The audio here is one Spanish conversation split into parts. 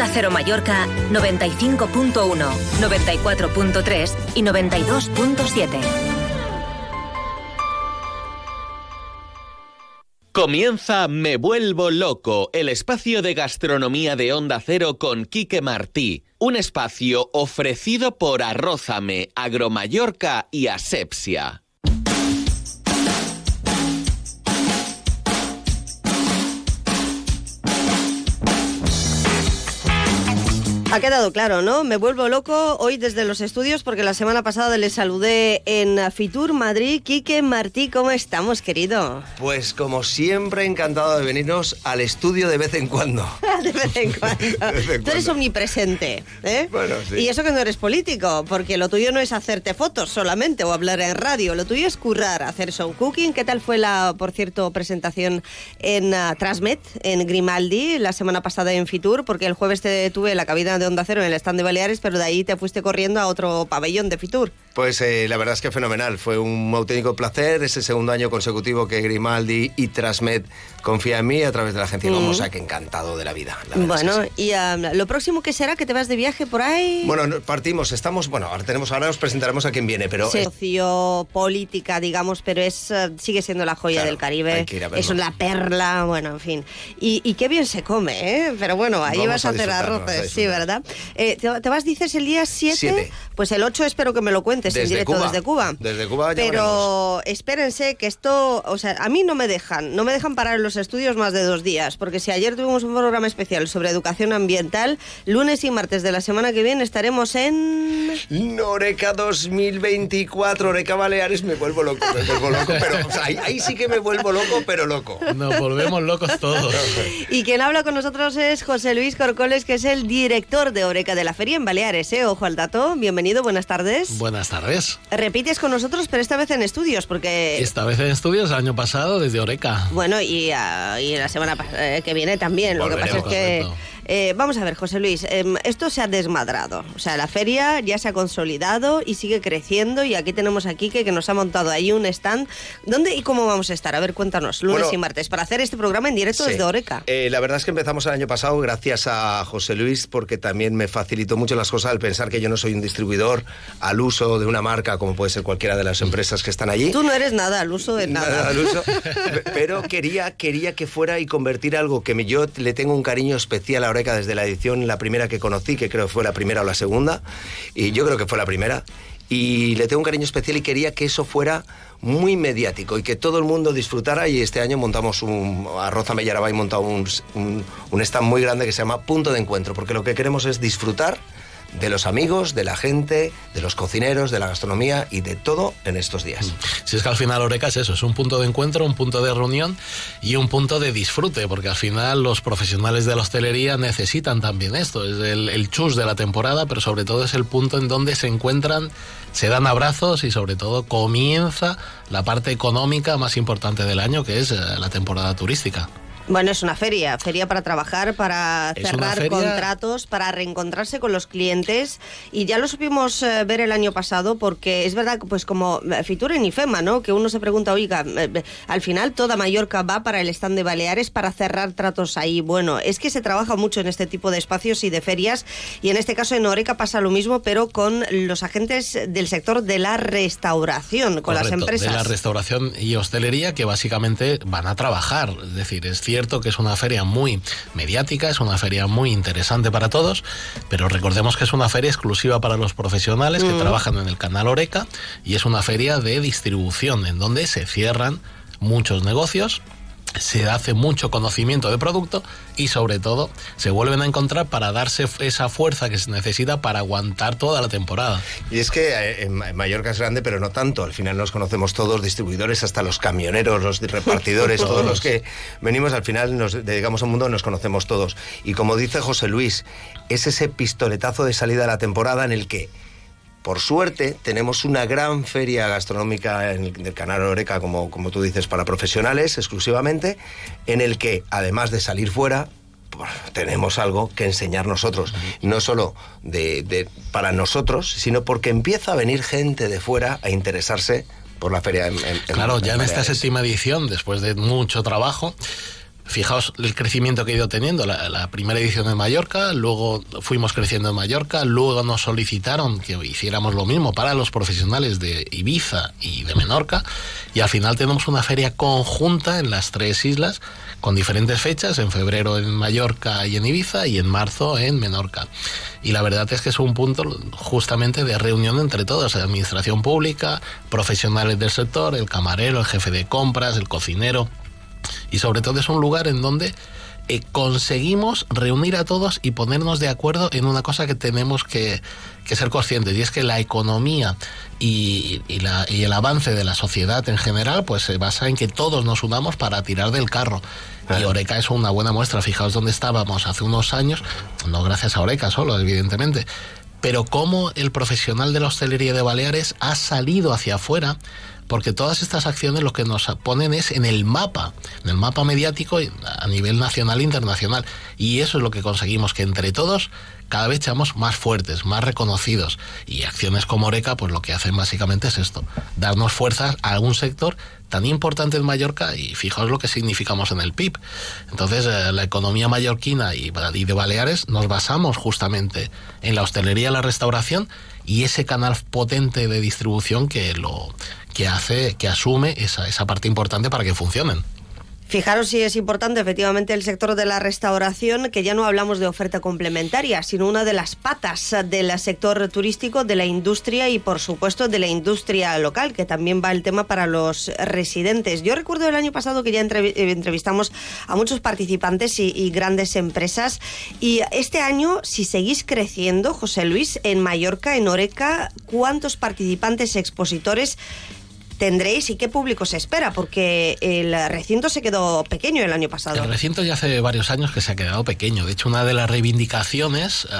Onda Cero Mallorca 95.1, 94.3 y 92.7. Comienza Me Vuelvo Loco, el espacio de gastronomía de Onda Cero con Quique Martí. Un espacio ofrecido por Arrózame, Agromallorca y Asepsia. Ha quedado claro, ¿no? Me vuelvo loco hoy desde los estudios porque la semana pasada le saludé en Fitur Madrid. Quique Martí, ¿cómo estamos, querido? Pues como siempre, encantado de venirnos al estudio de vez en cuando. de vez en cuando. Tú eres omnipresente, ¿eh? Bueno, sí. Y eso que no eres político, porque lo tuyo no es hacerte fotos solamente o hablar en radio, lo tuyo es currar, hacer show cooking. ¿Qué tal fue la, por cierto, presentación en uh, Transmet, en Grimaldi, la semana pasada en Fitur? Porque el jueves te tuve la cabina de Onda Cero en el stand de Baleares, pero de ahí te fuiste corriendo a otro pabellón de Fitur. Pues eh, la verdad es que fenomenal, fue un auténtico placer, ese segundo año consecutivo que Grimaldi y Transmed confía en mí a través de la agencia mm. sea que encantado de la vida. bueno, y um, lo próximo que será que te vas de viaje por ahí. Bueno, partimos, estamos, bueno, ahora tenemos, ahora os presentaremos a quien viene, pero sí, socio política, digamos, pero es uh, sigue siendo la joya del Caribe, es la perla, bueno, en fin, y, y, qué bien se come, ¿eh? Pero bueno, ahí vas a, hacer arroces, sí, ¿verdad? Eh, ¿te, vas dices el día 7? Pues el 8 espero que me lo cuentes desde en directo Cuba. desde Cuba. Desde Cuba ya Pero espérense que esto, o sea, a mí no me dejan, no me dejan parar en los estudios más de dos días, porque si ayer tuvimos un programa especial sobre educación ambiental, lunes y martes de la semana que viene estaremos en... Noreca 2024, Oreca Baleares, me vuelvo loco, me vuelvo loco, pero o sea, ahí, ahí, sí que me vuelvo loco, pero loco. Nos volvemos locos todos. y quien habla con nosotros es José Luis Corcoles, que es el director de Oreca de la Feria en Baleares, ¿eh? Ojo al dato, bienvenido, buenas tardes. Buenas tardes. Repites con nosotros, pero esta vez en estudios, porque... Esta vez en estudios, el año pasado, desde Oreca. Bueno, y, uh, y la semana eh, que viene también, lo que pasa es que... Eh, vamos a ver, José Luis, eh, esto se ha desmadrado. O sea, la feria ya se ha consolidado y sigue creciendo. Y aquí tenemos a Quique que nos ha montado ahí un stand. ¿Dónde y cómo vamos a estar? A ver, cuéntanos, lunes bueno, y martes, para hacer este programa en directo sí. desde Oreca. Eh, la verdad es que empezamos el año pasado gracias a José Luis, porque también me facilitó mucho las cosas al pensar que yo no soy un distribuidor al uso de una marca, como puede ser cualquiera de las empresas que están allí. Tú no eres nada al uso de nada. Nada al uso. pero quería, quería que fuera y convertir algo que yo le tengo un cariño especial a Desde la edición la primera que conocí, que creo fue la primera o la segunda, y yo creo que fue la primera, y le tengo un cariño especial y quería que eso fuera muy mediático y que todo el mundo disfrutara y este año montamos un, a Roza Mellarabay montado un, un stand muy grande que se llama Punto de Encuentro, porque lo que queremos es disfrutar de los amigos, de la gente, de los cocineros, de la gastronomía y de todo en estos días. Si es que al final Oreca es eso, es un punto de encuentro, un punto de reunión y un punto de disfrute, porque al final los profesionales de la hostelería necesitan también esto, es el, el chus de la temporada, pero sobre todo es el punto en donde se encuentran, se dan abrazos y sobre todo comienza la parte económica más importante del año, que es la temporada turística. Bueno, es una feria, feria para trabajar, para Es cerrar contratos, para reencontrarse con los clientes y ya lo supimos eh, ver el año pasado porque es verdad que pues como eh, Fitur en IFEMA, ¿no? Que uno se pregunta, oiga, eh, al final toda Mallorca va para el stand de Baleares para cerrar tratos ahí. Bueno, es que se trabaja mucho en este tipo de espacios y de ferias y en este caso en Oreca pasa lo mismo, pero con los agentes del sector de la restauración, con las empresas. De la restauración y hostelería que básicamente van a trabajar. Es decir, es cierto que es una feria muy mediática, es una feria muy interesante para todos, pero recordemos que es una feria exclusiva para los profesionales que Mm. trabajan en el canal Oreca y es una feria de distribución en donde se cierran muchos negocios. Se hace mucho conocimiento de producto y sobre todo se vuelven a encontrar para darse esa fuerza que se necesita para aguantar toda la temporada. Y es que eh, en Ma- Mallorca es grande, pero no tanto. Al final nos conocemos todos, distribuidores, hasta los camioneros, los repartidores, todos los que venimos, al final nos dedicamos a un mundo, nos conocemos todos. Y como dice José Luis, es ese pistoletazo de salida de la temporada en el que, por suerte, tenemos una gran feria gastronómica en el, del canal Oreca, como, como tú dices, para profesionales exclusivamente, en el que, además de salir fuera, pues, tenemos algo que enseñar nosotros, no solo de, de- para nosotros, sino porque empieza a venir gente de fuera a interesarse por la feria. En, en- en- Claro, ya en esta séptima edición, después de mucho trabajo, fijaos el crecimiento que ha ido teniendo. La, primera edición en Mallorca, luego fuimos creciendo en Mallorca, luego nos solicitaron que hiciéramos lo mismo para los profesionales de Ibiza y de Menorca, y al final tenemos una feria conjunta en las tres islas con diferentes fechas, en febrero en Mallorca y en Ibiza y en marzo en Menorca. Y la verdad es que es un punto justamente de reunión entre todos, administración pública, profesionales del sector, el camarero, el jefe de compras, el cocinero y sobre todo es un lugar en donde eh, conseguimos reunir a todos y ponernos de acuerdo en una cosa que tenemos que, ser conscientes y es que la economía y, el avance de la sociedad en general pues se basa en que todos nos unamos para tirar del carro. Y Oreca es una buena muestra. Fijaos dónde estábamos hace unos años, no gracias a Oreca solo, evidentemente, pero cómo el profesional de la hostelería de Baleares ha salido hacia afuera porque todas estas acciones lo que nos ponen es en el mapa, en el mapa mediático a nivel nacional e internacional. Y eso es lo que conseguimos, que entre todos cada vez seamos más fuertes, más reconocidos. Y acciones como Oreca, pues lo que hacen básicamente es esto, darnos fuerzas a algún sector tan importante en Mallorca y fijaos lo que significamos en el PIB. Entonces, eh, la economía mallorquina y, y de Baleares nos basamos justamente en la hostelería, la restauración y ese canal potente de distribución que lo que hace, que asume esa, esa parte importante para que funcionen. Fijaros si es importante efectivamente el sector de la restauración, que ya no hablamos de oferta complementaria, sino una de las patas del sector turístico, de la industria y por supuesto de la industria local, que también va el tema para los residentes. Yo recuerdo el año pasado que ya eh, entrevistamos a muchos participantes y, y grandes empresas y este año, si seguís creciendo, José Luis, en Mallorca, en Oreca, ¿cuántos participantes expositores tendréis y qué público se espera? Porque el recinto se quedó pequeño el año pasado. El recinto ya hace varios años que se ha quedado pequeño. De hecho, una de las reivindicaciones, eh,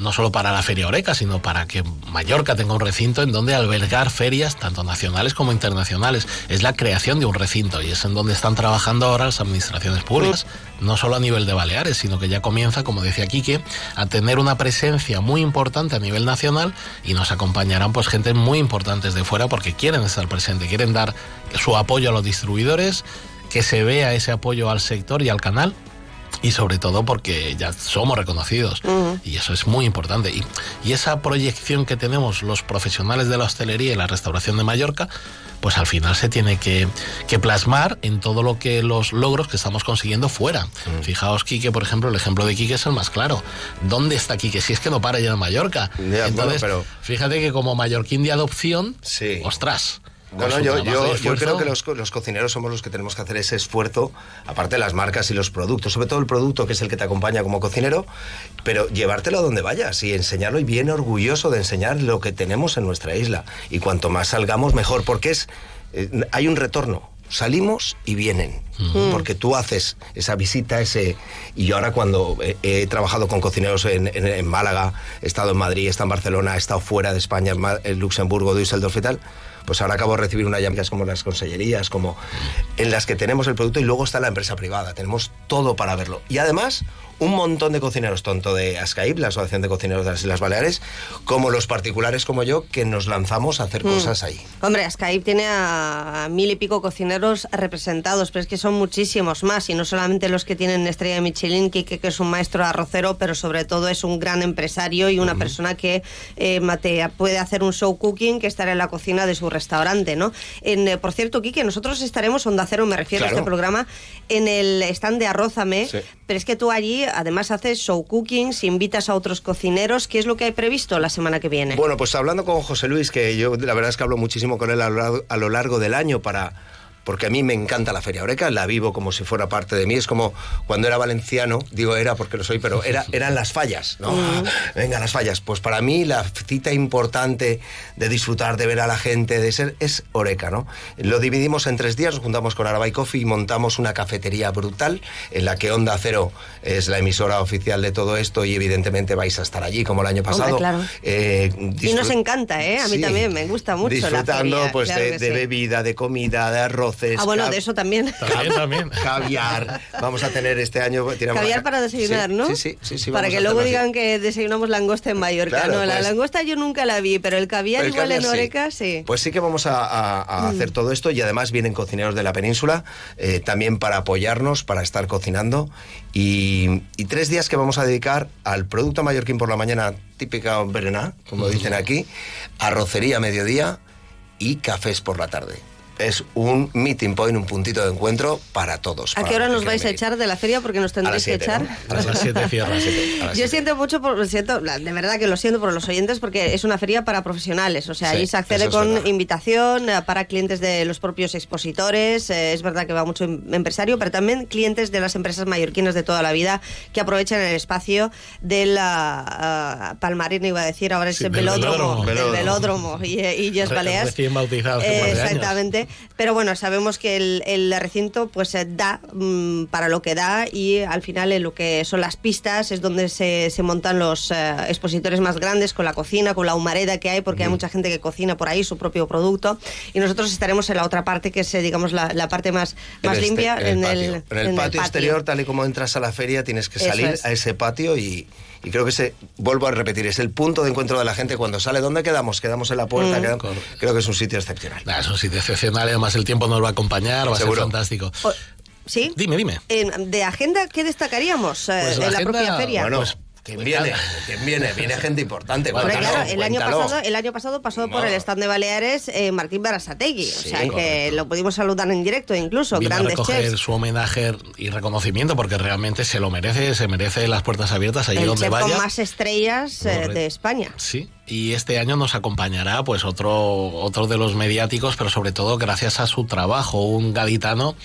no solo para la Feria Oreca, sino para que Mallorca tenga un recinto en donde albergar ferias, tanto nacionales como internacionales, es la creación de un recinto y es en donde están trabajando ahora las administraciones públicas no solo a nivel de Baleares, sino que ya comienza, como decía Quique, a tener una presencia muy importante a nivel nacional y nos acompañarán pues gente muy importantes de fuera porque quieren estar presentes, quieren dar su apoyo a los distribuidores, que se vea ese apoyo al sector y al canal y sobre todo porque ya somos reconocidos y eso es muy importante. Y, y, esa proyección que tenemos los profesionales de la hostelería y la restauración de Mallorca, pues al final se tiene que, plasmar en todo lo que los logros que estamos consiguiendo fuera. Fijaos, Quique, por ejemplo, el ejemplo de Quique es el más claro. ¿Dónde está Quique? Si es que no para ya en Mallorca. Entonces, pero... fíjate que como mallorquín de adopción, ostras. No, yo, yo, creo que los, los, cocineros somos los que tenemos que hacer ese esfuerzo, aparte de las marcas y los productos, sobre todo el producto que es el que te acompaña como cocinero, pero llevártelo a donde vayas y enseñarlo y bien orgulloso de enseñar lo que tenemos en nuestra isla. Y cuanto más salgamos, mejor, porque es eh, hay un retorno. Salimos y vienen, porque tú haces esa visita, ese... Y yo ahora cuando he, trabajado con cocineros en, en, Málaga, he estado en Madrid, he estado en Barcelona, he estado fuera de España, en Luxemburgo, Düsseldorf y tal, pues ahora acabo de recibir una llamada como las consellerías, como en las que tenemos el producto y luego está la empresa privada. Tenemos todo para verlo. Y además, un montón de cocineros, tanto de ASCAIP, la Asociación de Cocineros de las Islas Baleares, como los particulares como yo, que nos lanzamos a hacer mm. cosas ahí. Hombre, ASCAIP tiene a mil y pico cocineros representados, pero es que son muchísimos más, y no solamente los que tienen estrella de Michelin, que, que es un maestro arrocero, pero sobre todo es un gran empresario y una persona que eh, puede hacer un show cooking, que estará en la cocina de su restaurante, ¿no? En, eh, por cierto, Kike, nosotros estaremos, Onda Cero me refiero a este programa, en el stand de Arrózame, pero es que tú allí además haces show cooking, si invitas a otros cocineros. ¿Qué es lo que hay previsto la semana que viene? Bueno, pues hablando con José Luis, que yo la verdad es que hablo muchísimo con él a lo largo del año para porque a mí me encanta la Feria Oreca, la vivo como si fuera parte de mí. Es como cuando era valenciano, digo era porque lo soy, pero era, eran las fallas, ¿no? Mm. Venga, las fallas. Pues para mí la cita importante de disfrutar, de ver a la gente, de ser, es Oreca, ¿no? Lo dividimos en tres días, nos juntamos con Arabay Coffee y montamos una cafetería brutal en la que Onda Cero es la emisora oficial de todo esto y evidentemente vais a estar allí como el año pasado. Eh, y nos encanta, ¿eh? A mí también me gusta mucho disfrutando, la feria, pues de, bebida, de comida, de arroz arroces. Ah, bueno, de eso también. También, también. Caviar. Vamos a tener este año. tiramos Caviar para desayunar, Sí, ¿no? Sí, sí, sí. sí, para que luego digan que desayunamos langosta en Mallorca. Claro, no, la pues- langosta yo nunca la vi, pero el caviar El igual en caviar. Oreca sí. Pues sí que vamos a, a- a hacer todo esto y además vienen cocineros de la península eh, también para apoyarnos, para estar cocinando y, y tres días que vamos a dedicar al producto mallorquín por la mañana, típica berená, como dicen aquí, arrocería a mediodía y cafés por la tarde. Es un meeting point, un puntito de encuentro para todos. ¿A para qué hora nos que vais a echar de la feria? Porque nos. A tendréis que siete, echar. ¿no? A las siete cierra. A las siete. Yo siete. siento mucho, por, siento, la- de verdad que lo siento por los oyentes porque es una feria para profesionales, o sea, Sí, ahí se accede con verdad. invitación eh, para clientes de los propios expositores, eh, es verdad que va mucho em- empresario, pero también clientes de las empresas mallorquinas de toda la vida que aprovechan el espacio del ah, Palmarín, iba a decir, ahora es Sí, el velódromo, velódromo. del velódromo y, eh, y Illes Re- Balears. recién bautizado hace un pero bueno, sabemos que el, el recinto pues eh, da mm, para lo que da y al final en lo que son las pistas es donde se, se montan los eh, expositores más grandes con la cocina, con la humareda que hay, porque hay mucha gente que cocina por ahí su propio producto. Y nosotros estaremos en la otra parte que es eh, digamos la, la parte más, más este- limpia en el patio, en el en patio exterior, tal y como entras a la feria, tienes que salir es. a ese patio y, y creo que ese, vuelvo a repetir, es el punto de encuentro de la gente cuando sale. ¿Dónde quedamos? Quedamos en la Mm. puerta. quedamos- Correcto. creo que es un sitio excepcional. Nah, es un sitio excepcional, además el tiempo nos va a acompañar, va a Seguro. ser fantástico. O- ¿Sí? Dime, dime. De agenda, ¿qué destacaríamos eh, Pues en la la, agenda, propia feria? Bueno, Pues- ¿quién viene? ¿Quién viene? Viene gente importante. Bueno, cuéntalo, claro, el año, pasado, el año pasado pasó por No. el stand de Baleares eh, Martín Barasategui. Sí, o sea que correcto. lo pudimos saludar en directo incluso, Vino a grandes recoger chefs. su homenaje y reconocimiento porque realmente se lo merece, se merece las puertas abiertas allí El donde chef vaya. con más estrellas eh, de España. Sí, y este año nos acompañará pues otro, otro de los mediáticos, pero sobre todo gracias a su trabajo, un gaditano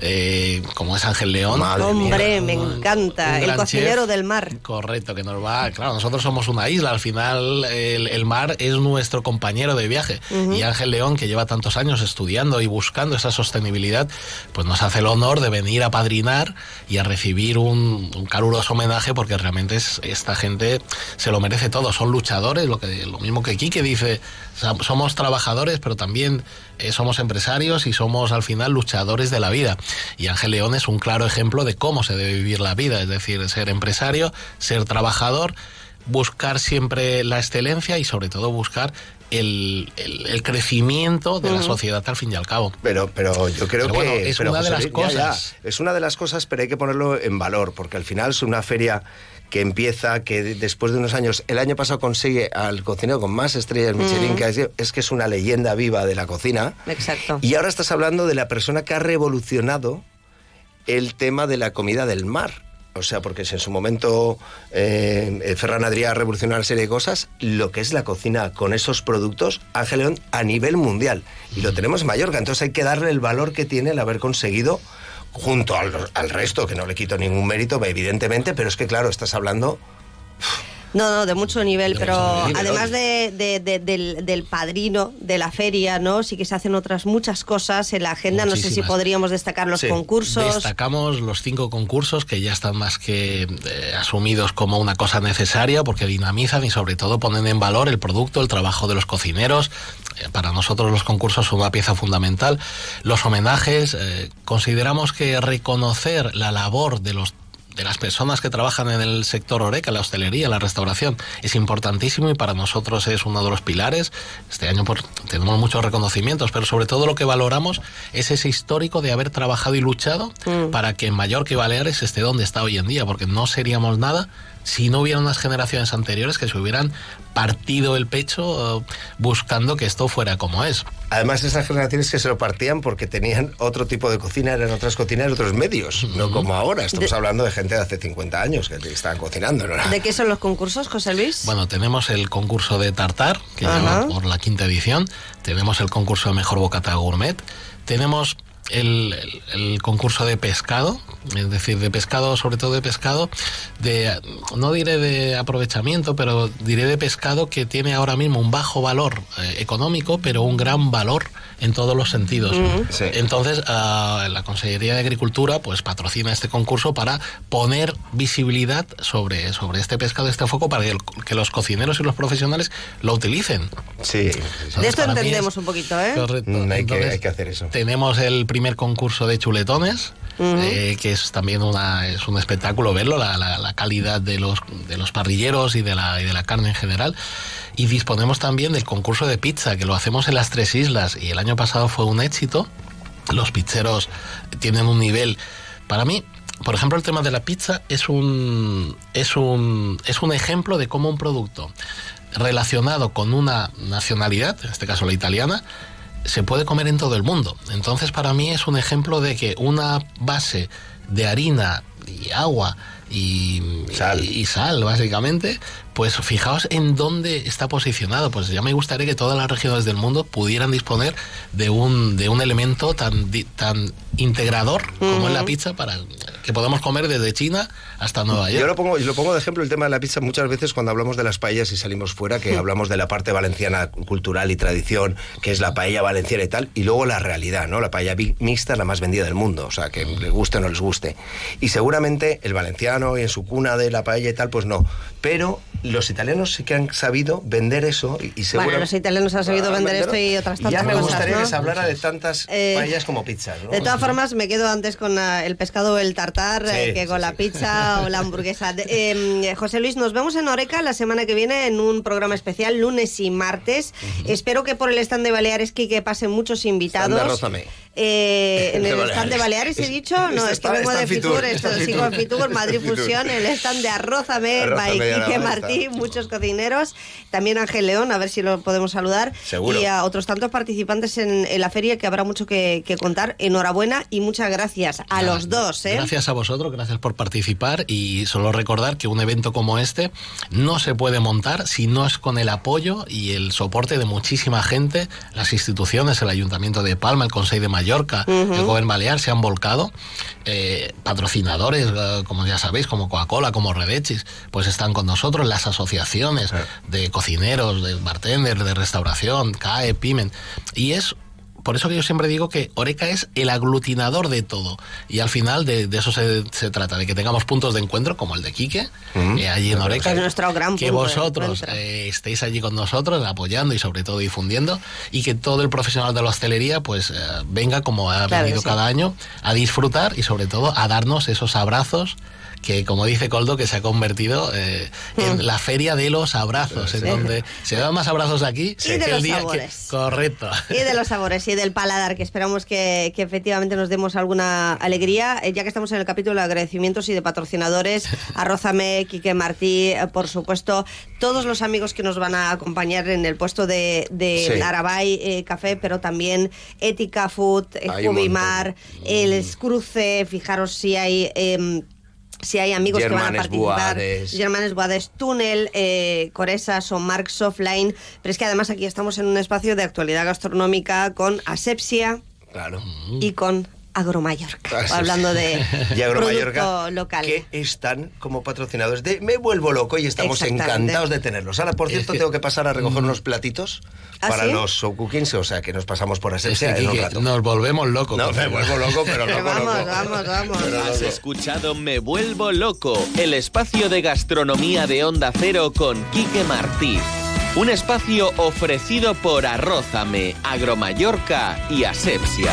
eh, como es Ángel León. Madre Hombre, mía. me encanta. Un El cocinero chef. del mar. Correcto, que nos va. Claro, nosotros somos una isla, al final el, el mar es nuestro compañero de viaje. Y Ángel León, que lleva tantos años estudiando y buscando esa sostenibilidad, pues nos hace el honor de venir a padrinar y a recibir un, un caluroso homenaje, porque realmente es, esta gente se lo merece todo. Son luchadores, lo, que, lo mismo que Quique dice, so- somos trabajadores, pero también eh, somos empresarios y somos al final luchadores de la vida. Y Ángel León es un claro ejemplo de cómo se debe vivir la vida, es decir, ser empresario, ser trabajador, buscar siempre la excelencia y sobre todo buscar el, el- el crecimiento de la sociedad al fin y al cabo. Pero, pero yo creo Pero que es pero, una de las Luis, ya, ya, cosas. es una de las cosas, pero hay que ponerlo en valor, porque al final es una feria que empieza, que después de unos años, el año pasado consigue al cocinero con más estrellas Michelin, que es, es que es una leyenda viva de la cocina. Exacto. Y ahora estás hablando de la persona que ha revolucionado el tema de la comida del mar. O sea, porque si en su momento eh, Ferran Adrià revolucionó una serie de cosas, lo que es la cocina con esos productos, Ángel León a nivel mundial. Y lo tenemos en Mallorca, entonces hay que darle el valor que tiene el haber conseguido junto al, al resto, que no le quito ningún mérito, evidentemente, pero es que claro, estás hablando... No, no, de mucho nivel, De pero mucho nivel, además de, de- de- del, del padrino de la feria, ¿no? Sí que se hacen otras muchas cosas en la agenda. No sé si podríamos destacar los Sí. concursos. Destacamos los cinco concursos que ya están más que eh, asumidos como una cosa necesaria porque dinamizan y sobre todo ponen en valor el producto, el trabajo de los cocineros. Eh, para nosotros los concursos son una pieza fundamental. Los homenajes, eh, consideramos que reconocer la labor de los de las personas que trabajan en el sector oreca, la hostelería, la restauración, es importantísimo y para nosotros es uno de los pilares. Este año pues, tenemos muchos reconocimientos, pero sobre todo lo que valoramos es ese histórico de haber trabajado y luchado para que Mallorca y Baleares esté donde está hoy en día, porque no seríamos nada si no hubiera unas generaciones anteriores que se hubieran partido el pecho eh, buscando que esto fuera como es. Además, esas generaciones que se lo partían porque tenían otro tipo de cocina, eran otras cocinas, otros medios, no como ahora. Estamos De- hablando de gente de hace 50 años que estaban cocinando, ¿no? ¿De qué son los concursos, José Luis? Bueno, tenemos el concurso de tartar, que lleva por la quinta edición. Tenemos el concurso de mejor bocata gourmet. Tenemos el, el- el concurso de pescado, es decir, de pescado, sobre todo de pescado, de no diré de aprovechamiento, pero diré de pescado que tiene ahora mismo un bajo valor eh, económico, pero un gran valor en todos los sentidos. Sí. Entonces, ah, la Consejería de Agricultura pues patrocina este concurso para poner visibilidad sobre, sobre este pescado, este foco, para que, el- que los cocineros y los profesionales lo utilicen. Sí, de esto entendemos es- un poquito, ¿eh? Correcto. Mm, hay que- Entonces, hay que hacer eso. Tenemos el primer concurso de chuletones. Eh, que es también una, es un espectáculo verlo, la, la, calidad de los, de los parrilleros y de, la, y de la carne en general. Y disponemos también del concurso de pizza, que lo hacemos en las tres islas y el año pasado fue un éxito. Los pizzeros tienen un nivel, para mí, por ejemplo, el tema de la pizza es un, es un, es un ejemplo de cómo un producto relacionado con una nacionalidad, en este caso la italiana, se puede comer en todo el mundo. Entonces para mí es un ejemplo de que una base de harina y agua y sal. y sal, básicamente, pues fijaos en dónde está posicionado. Pues ya me gustaría que todas las regiones del mundo pudieran disponer de un, de un elemento tan, tan integrador como es la pizza para que podamos comer desde China hasta Nueva York. Yo lo pongo, lo pongo de ejemplo el tema de la pizza muchas veces cuando hablamos de las paellas y salimos fuera, que hablamos de la parte valenciana cultural y tradición, que es la paella valenciana y tal, y luego la realidad, ¿no? La paella mixta es la más vendida del mundo, o sea, que les guste o no les guste. Y seguramente el valenciano y en su cuna de la paella y tal, pues no. Pero los italianos sí que han sabido vender eso y, seguro... Bueno, los italianos han sabido vender esto y otras tantas ya me gustaría que se hablara de tantas eh, paellas como pizzas, De todas formas, me quedo antes con ah, el pescado o el tartar eh, que con la pizza o la hamburguesa. Em, José Luis, nos vemos en Oreca la semana que viene en un programa especial, lunes y martes. Espero que por el stand de Baleares, que pasen muchos invitados. Eh, en el stand de Baleares he dicho, no, es que vengo de Fitur, esto sigo en Fitur, Madrid Fusión, el stand de Arrózame, by Quique Martí, muchos cocineros, también Ángel León, a ver si lo podemos saludar, y a otros tantos participantes en, la feria que habrá mucho que, contar. Enhorabuena y muchas gracias a los dos. ¿eh? Gracias a vosotros, gracias por participar y solo recordar que un evento como este no se puede montar si no es con el apoyo y el soporte de muchísima gente, las instituciones, el Ayuntamiento de Palma, el Consejo de Mayor, Mallorca, el Gobierno Balear se han volcado. Eh, patrocinadores, eh, como ya sabéis, como Coca-Cola, como Redechis, pues están con nosotros, las asociaciones de cocineros, de bartenders, de restauración, CAE, Pimen. Y es por eso que yo siempre digo que Oreca es el aglutinador de todo. Y al final de, eso se, trata, de que tengamos puntos de encuentro como el de Quique, eh, allí en Oreca. Es nuestro gran que vosotros eh, estéis allí con nosotros, apoyando y sobre todo difundiendo. Y que todo el profesional de la hostelería pues eh, venga como ha venido cada año a disfrutar y sobre todo a darnos esos abrazos que como dice Coldo, que se ha convertido eh, en mm. la feria de los abrazos, en donde se dan más abrazos aquí y de los sabores. Correcto. Y de los sabores y del paladar, que esperamos que, efectivamente nos demos alguna alegría. Eh, ya que estamos en el capítulo de agradecimientos y de patrocinadores, Arrózame, Quique Martí, eh, por supuesto, todos los amigos que nos van a acompañar en el puesto de, de Arabay Café, pero también Ética Food, Jubimar, el Escruce, fijaros si hay em, si hay amigos que van a participar, Germanes Boades, Túnel, eh, Coresas o Marx Offline, pero es que además aquí estamos en un espacio de actualidad gastronómica con asepsia claro. y con Agromallorca, ah, hablando de producto local. Que están como patrocinadores de Me Vuelvo Loco y estamos encantados de tenerlos. Ahora, por cierto, tengo que pasar a recoger mm. unos platitos ¿Ah, para los Soukukins, o sea, que nos pasamos por Asepsia en un rato. Nos volvemos locos. No, me vuelvo loco, pero loco, vamos, Vamos, vamos, Has escuchado Me Vuelvo Loco, el espacio de gastronomía de Onda Cero con Quique Martí. Un espacio ofrecido por Arrózame, Agromallorca y Asepsia.